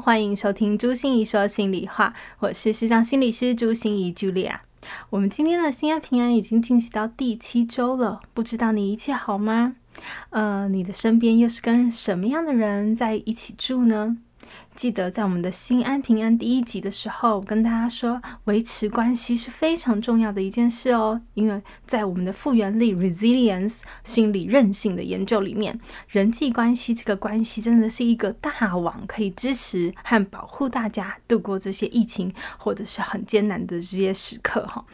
欢迎收听朱心怡说心里话，我是时尚心理师朱心怡 Julia。我们今天的心安平安已经进行到第七周了，不知道你一切好吗？呃，你的身边又是跟什么样的人在一起住呢？记得在我们的心安平安第一集的时候，我跟大家说，维持关系是非常重要的一件事哦。因为在我们的复原力 （resilience） 心理韧性的研究里面，人际关系这个关系真的是一个大网，可以支持和保护大家度过这些疫情或者是很艰难的这些时刻哈。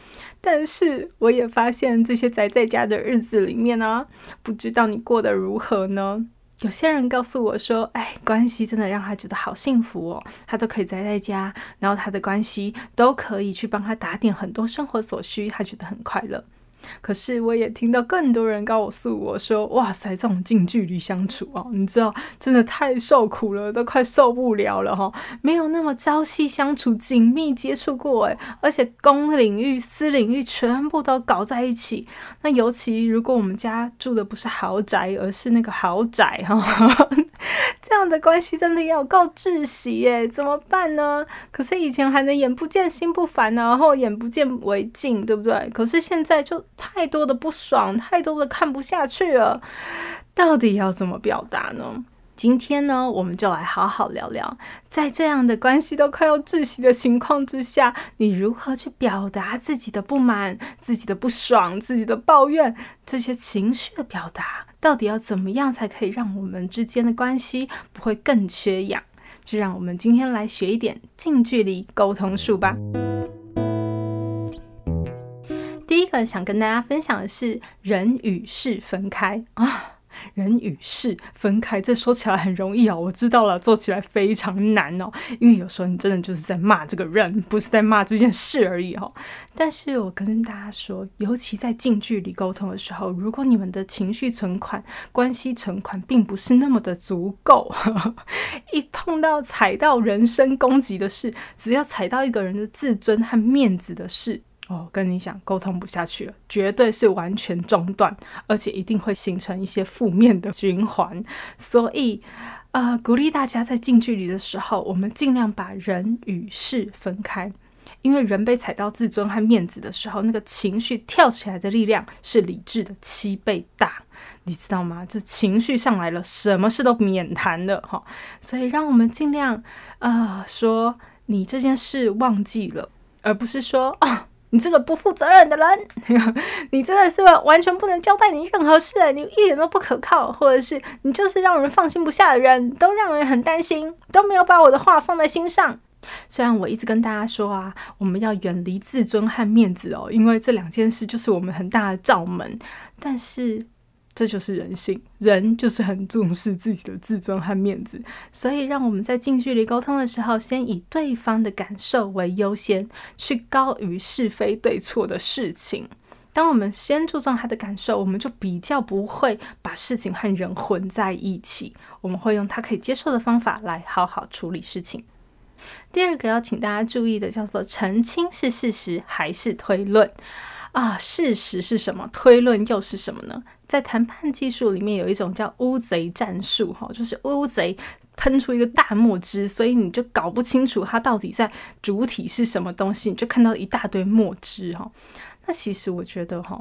但是我也发现，这些宅在家的日子里面呢，不知道你过得如何呢？有些人告诉我说：“哎，关系真的让他觉得好幸福哦，他都可以宅在家，然后他的关系都可以去帮他打点很多生活所需，他觉得很快乐。”可是我也听到更多人告诉我说：“哇塞，这种近距离相处啊，你知道，真的太受苦了，都快受不了了哈！没有那么朝夕相处、紧密接触过诶，而且公领域、私领域全部都搞在一起。那尤其如果我们家住的不是豪宅，而是那个豪宅哈，这样的关系真的要够窒息耶，怎么办呢？可是以前还能眼不见心不烦呢，然后眼不见为净，对不对？可是现在就。太多的不爽，太多的看不下去了，到底要怎么表达呢？今天呢，我们就来好好聊聊，在这样的关系都快要窒息的情况之下，你如何去表达自己的不满、自己的不爽、自己的抱怨这些情绪的表达，到底要怎么样才可以让我们之间的关系不会更缺氧？就让我们今天来学一点近距离沟通术吧。第一个想跟大家分享的是人与事分开啊，人与事分开，这说起来很容易哦，我知道了，做起来非常难哦，因为有时候你真的就是在骂这个人，不是在骂这件事而已哦。但是我跟大家说，尤其在近距离沟通的时候，如果你们的情绪存款、关系存款并不是那么的足够，一碰到踩到人身攻击的事，只要踩到一个人的自尊和面子的事。哦，跟你讲，沟通不下去了，绝对是完全中断，而且一定会形成一些负面的循环。所以，呃，鼓励大家在近距离的时候，我们尽量把人与事分开，因为人被踩到自尊和面子的时候，那个情绪跳起来的力量是理智的七倍大，你知道吗？这情绪上来了，什么事都免谈了哈。所以，让我们尽量啊，说你这件事忘记了，而不是说啊。你这个不负责任的人，你真的是完全不能交代你任何事，你一点都不可靠，或者是你就是让人放心不下的人，都让人很担心，都没有把我的话放在心上。虽然我一直跟大家说啊，我们要远离自尊和面子哦，因为这两件事就是我们很大的罩门，但是。这就是人性，人就是很重视自己的自尊和面子，所以让我们在近距离沟通的时候，先以对方的感受为优先，去高于是非对错的事情。当我们先注重他的感受，我们就比较不会把事情和人混在一起。我们会用他可以接受的方法来好好处理事情。第二个要请大家注意的叫做澄清是事实还是推论啊？事实是什么？推论又是什么呢？在谈判技术里面，有一种叫乌贼战术，哈，就是乌贼喷出一个大墨汁，所以你就搞不清楚它到底在主体是什么东西，你就看到一大堆墨汁，哈。那其实我觉得，哈。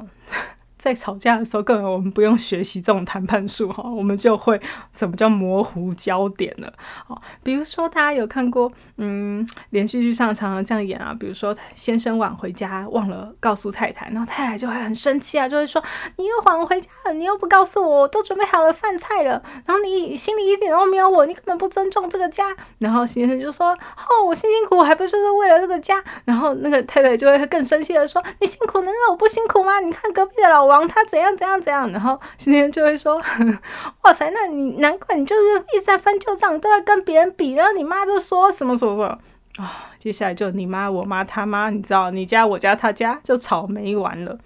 在吵架的时候，根本我们不用学习这种谈判术哈，我们就会什么叫模糊焦点了。好，比如说大家有看过，嗯，连续剧上常常这样演啊，比如说先生晚回家忘了告诉太太，然后太太就会很生气啊，就会说你又晚回家了，你又不告诉我，我都准备好了饭菜了，然后你心里一点都没有我，你根本不尊重这个家。然后先生就说，哦，我辛辛苦苦还不是为了这个家。然后那个太太就会更生气的说，你辛苦难道我不辛苦吗？你看隔壁的老。王他怎样怎样怎样，然后今天就会说，哇塞，那你难怪你就是一直在翻旧账，都在跟别人比，然后你妈都说什么什么什么啊，接下来就你妈我妈他妈，你知道，你家我家他家就吵没完了。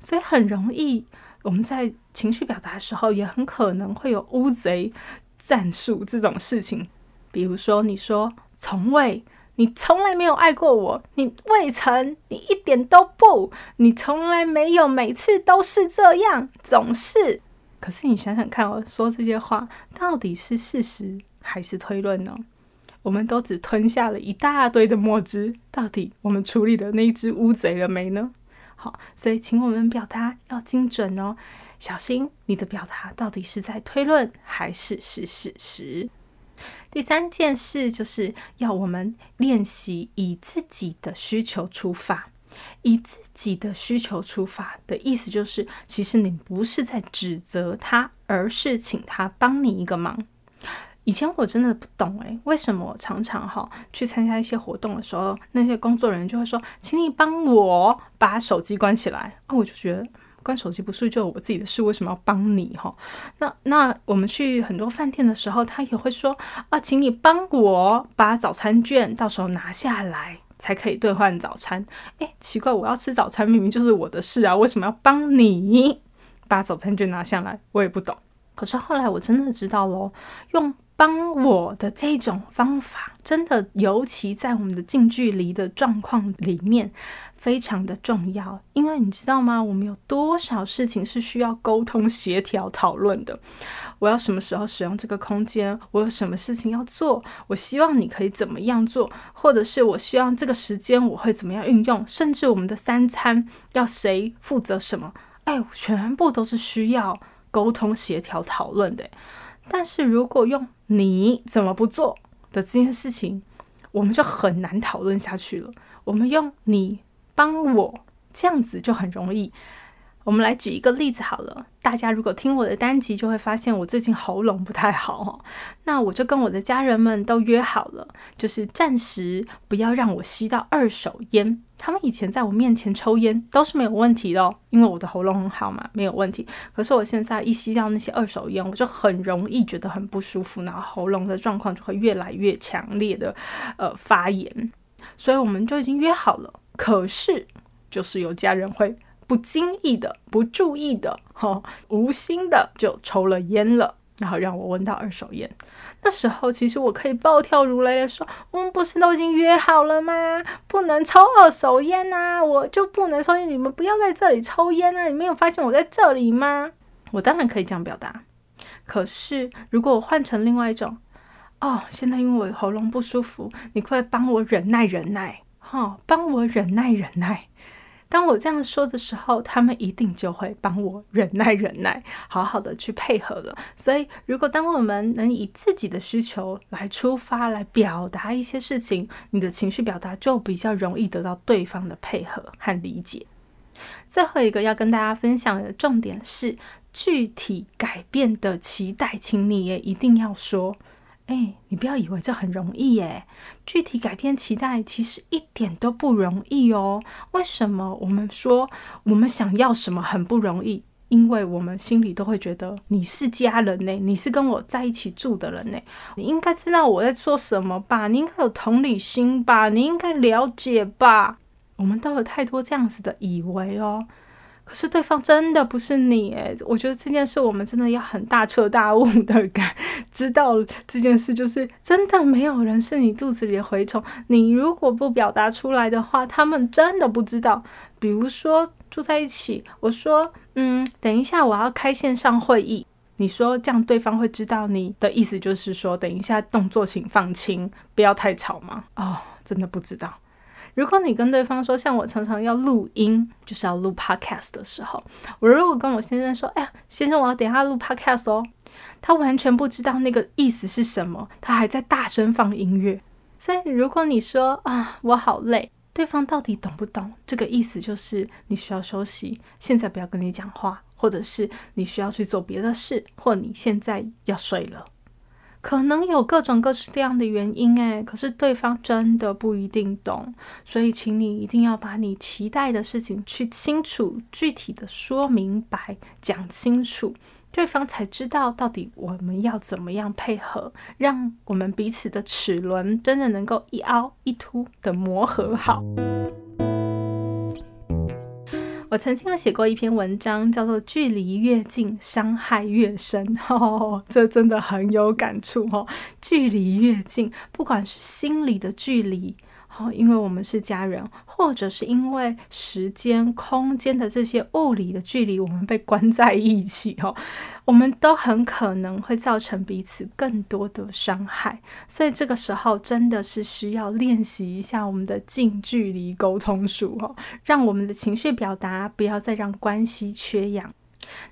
所以很容易，我们在情绪表达的时候，也很可能会有乌贼战术这种事情。比如说，你说从未，你从来没有爱过我，你未曾，你一点都不，你从来没有，每次都是这样，总是。可是你想想看，我说这些话到底是事实还是推论呢？我们都只吞下了一大堆的墨汁，到底我们处理的那一只乌贼了没呢？好，所以请我们表达要精准哦，小心你的表达到底是在推论还是是事实。第三件事就是要我们练习以自己的需求出发，以自己的需求出发的意思就是，其实你不是在指责他，而是请他帮你一个忙。以前我真的不懂诶，为什么我常常哈去参加一些活动的时候，那些工作人员就会说，请你帮我把手机关起来。啊，我就觉得关手机不是就我自己的事，为什么要帮你哈？那那我们去很多饭店的时候，他也会说啊，请你帮我把早餐券到时候拿下来，才可以兑换早餐。诶，奇怪，我要吃早餐明明就是我的事啊，为什么要帮你把早餐券拿下来？我也不懂。可是后来我真的知道喽，用。帮我的这种方法，真的尤其在我们的近距离的状况里面，非常的重要。因为你知道吗？我们有多少事情是需要沟通、协调、讨论的？我要什么时候使用这个空间？我有什么事情要做？我希望你可以怎么样做？或者是我希望这个时间我会怎么样运用？甚至我们的三餐要谁负责什么？哎，全部都是需要沟通、协调、讨论的。但是如果用你怎么不做的这件事情，我们就很难讨论下去了。我们用你帮我这样子就很容易。我们来举一个例子好了，大家如果听我的单集，就会发现我最近喉咙不太好哦。那我就跟我的家人们都约好了，就是暂时不要让我吸到二手烟。他们以前在我面前抽烟都是没有问题的哦，因为我的喉咙很好嘛，没有问题。可是我现在一吸掉那些二手烟，我就很容易觉得很不舒服，然后喉咙的状况就会越来越强烈的呃发炎。所以我们就已经约好了，可是就是有家人会。不经意的、不注意的、哈，无心的就抽了烟了，然后让我闻到二手烟。那时候其实我可以暴跳如雷的说：“我们不是都已经约好了吗？不能抽二手烟呐，我就不能抽烟，你们不要在这里抽烟啊！你没有发现我在这里吗？”我当然可以这样表达。可是如果我换成另外一种，哦，现在因为我喉咙不舒服，你快帮我忍耐忍耐，哈，帮我忍耐忍耐。当我这样说的时候，他们一定就会帮我忍耐忍耐，好好的去配合了。所以，如果当我们能以自己的需求来出发，来表达一些事情，你的情绪表达就比较容易得到对方的配合和理解。最后一个要跟大家分享的重点是具体改变的期待，请你也一定要说。哎，你不要以为这很容易耶！具体改变期待其实一点都不容易哦。为什么我们说我们想要什么很不容易？因为我们心里都会觉得你是家人呢，你是跟我在一起住的人呢，你应该知道我在做什么吧？你应该有同理心吧？你应该了解吧？我们都有太多这样子的以为哦。可是对方真的不是你诶，我觉得这件事我们真的要很大彻大悟的感，知道这件事就是真的没有人是你肚子里的蛔虫。你如果不表达出来的话，他们真的不知道。比如说住在一起，我说嗯，等一下我要开线上会议，你说这样对方会知道你的意思就是说等一下动作请放轻，不要太吵吗？哦，真的不知道。如果你跟对方说，像我常常要录音，就是要录 podcast 的时候，我如果跟我先生说，哎呀，先生，我要等下录 podcast 哦，他完全不知道那个意思是什么，他还在大声放音乐。所以如果你说啊，我好累，对方到底懂不懂这个意思？就是你需要休息，现在不要跟你讲话，或者是你需要去做别的事，或你现在要睡了。可能有各种各式各样的原因，诶，可是对方真的不一定懂，所以请你一定要把你期待的事情去清楚、具体的说明白、讲清楚，对方才知道到底我们要怎么样配合，让我们彼此的齿轮真的能够一凹一凸的磨合好。我曾经有写过一篇文章，叫做“距离越近，伤害越深”，哦，这真的很有感触哦。距离越近，不管是心理的距离。好，因为我们是家人，或者是因为时间、空间的这些物理的距离，我们被关在一起哦，我们都很可能会造成彼此更多的伤害。所以这个时候真的是需要练习一下我们的近距离沟通术哦，让我们的情绪表达不要再让关系缺氧。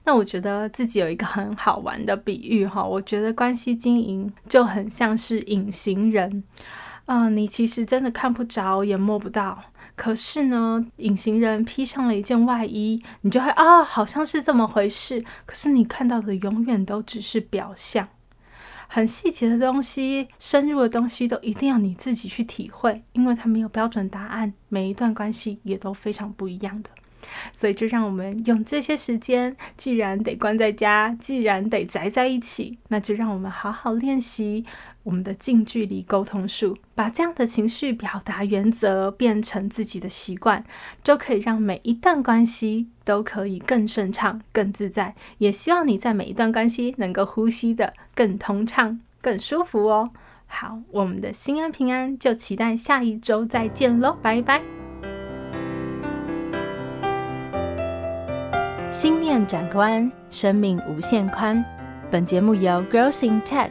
那我觉得自己有一个很好玩的比喻哈，我觉得关系经营就很像是隐形人。嗯，你其实真的看不着，也摸不到。可是呢，隐形人披上了一件外衣，你就会啊，好像是这么回事。可是你看到的永远都只是表象，很细节的东西、深入的东西，都一定要你自己去体会，因为它没有标准答案。每一段关系也都非常不一样的。所以，就让我们用这些时间，既然得关在家，既然得宅在一起，那就让我们好好练习我们的近距离沟通术，把这样的情绪表达原则变成自己的习惯，就可以让每一段关系都可以更顺畅、更自在。也希望你在每一段关系能够呼吸的更通畅、更舒服哦。好，我们的心安平安，就期待下一周再见喽，拜拜。心念转关，生命无限宽。本节目由 Growth in Tech